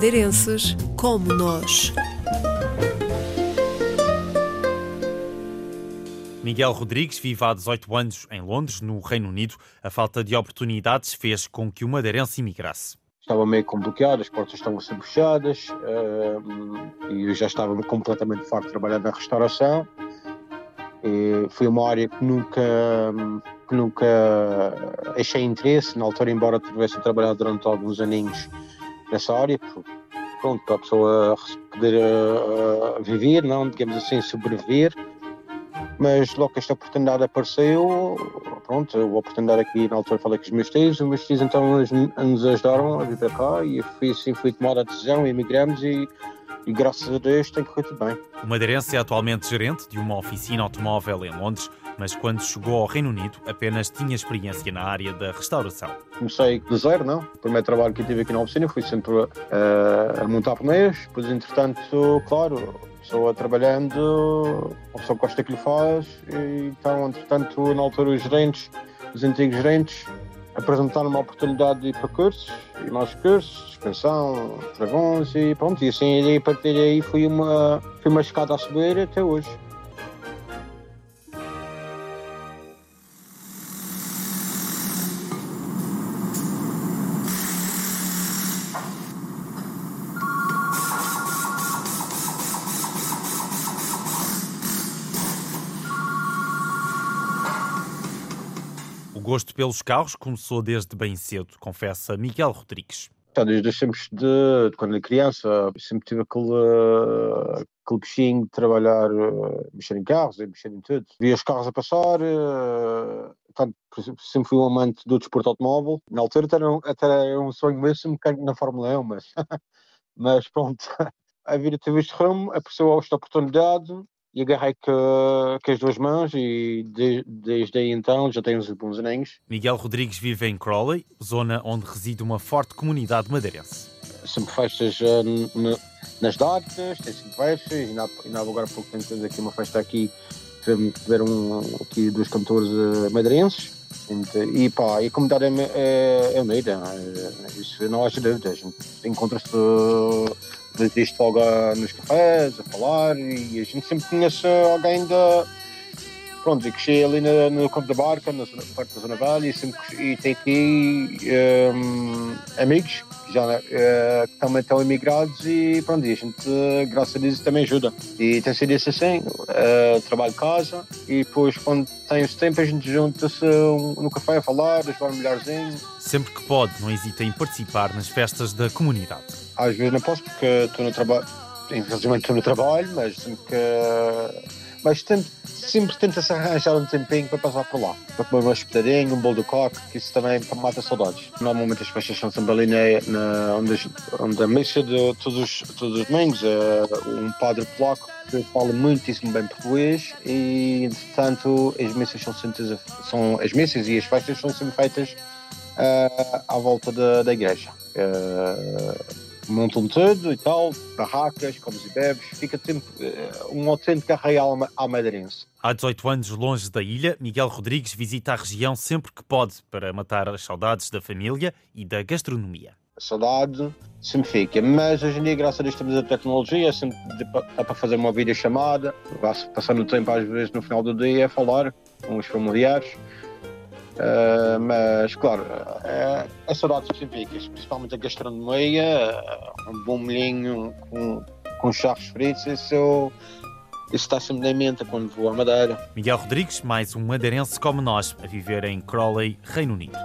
madeirenses como nós. Miguel Rodrigues vive há 18 anos em Londres, no Reino Unido. A falta de oportunidades fez com que o madeirense imigrasse. Estava meio complicado, as portas estavam sempre fechadas uh, e eu já estava completamente farto de trabalhar na restauração. E foi uma área que nunca, que nunca achei interesse. Na altura, embora tivesse trabalhado durante alguns aninhos nessa área, pronto, para a pessoa poder uh, viver, não, digamos assim, sobreviver mas logo que esta oportunidade apareceu, pronto, a oportunidade aqui na altura falei com os meus tios, os meus tios então nos, nos ajudaram a vir para cá e foi assim foi tomada a decisão, emigramos e, e graças a Deus tem corrido bem. O madeirense é atualmente gerente de uma oficina automóvel em Londres, mas quando chegou ao Reino Unido apenas tinha experiência na área da restauração. Comecei do zero, não? O primeiro trabalho que tive aqui na oficina fui sempre uh, a montar pneus, depois entretanto, claro, pessoa trabalhando, a pessoa gosta que lhe faz, e então, entretanto, na altura, os gerentes, os antigos gerentes, apresentaram uma oportunidade de ir para cursos, e mais cursos, suspensão, travões, e pronto, e assim, a partir daí foi uma, foi uma escada a subir até hoje. Gosto pelos carros começou desde bem cedo, confessa Miguel Rodrigues. Desde sempre de, de quando era criança, sempre tive aquele, aquele bichinho de trabalhar, eh, mexer em carros mexer em tudo. Via os carros a passar, eh, sempre fui um amante do desporto automóvel. Na altura até era, até era um sonho meu ser mecânico na Fórmula 1, mas, mas pronto, a vida teve este rumo, apareceu esta oportunidade e agarrei com, com as duas mãos e de, desde aí então já tenho uns bons aninhos. Miguel Rodrigues vive em Crawley, zona onde reside uma forte comunidade madeirense. Sempre festas uh, nas datas, tem sempre festas, e ainda, ainda agora há pouco tempo aqui uma festa aqui, tiveram aqui dois cantores uh, madeirenses, e pá, e a comunidade é, é, é unida, é, isso não há dúvidas, encontra-se existe logo nos cafés, a falar, e a gente sempre conhece alguém da. Pronto, e cresci ali no, no campo da barca, na zona, parte da Zona Velha, e, sempre, e aqui um, amigos que já uh, que também estão imigrados, e pronto, e a gente, graças a Deus, também ajuda. E tem sido isso assim: uh, trabalho casa, e depois, quando tem esse tempo, a gente junta-se no café a falar, a jogar um melhorzinho. Sempre que pode, não hesita em participar nas festas da comunidade às vezes não posso porque estou no trabalho, infelizmente estou no trabalho, mas sempre que. Mas sempre, sempre tenta-se arranjar um tempinho para passar por lá, para comer uma espetadinha, um bolo de coque, que isso também mata saudades. Normalmente as festas são sempre ali na, onde, onde a missa de todos os, todos os domingos, é um padre polaco que fala muitíssimo bem português e, entretanto, as missas são sempre, são, as missas e as festas são sempre feitas uh, à volta da, da igreja. Uh, montam tudo e tal, barracas, comes e bebes, fica sempre uh, um autêntico arraial almadeirense. Há 18 anos, longe da ilha, Miguel Rodrigues visita a região sempre que pode para matar as saudades da família e da gastronomia. A saudade sempre fica, mas hoje em dia, graças a Deus, temos a tecnologia, sempre dá para fazer uma videochamada, passando o tempo às vezes no final do dia a falar com os familiares. Uh, mas, claro, uh, a saudade científicas, principalmente a gastronomia, uh, um bom molhinho com, com charros fritos, isso, isso está sempre na mente quando vou à Madeira. Miguel Rodrigues, mais um madeirense como nós, a viver em Crawley, Reino Unido.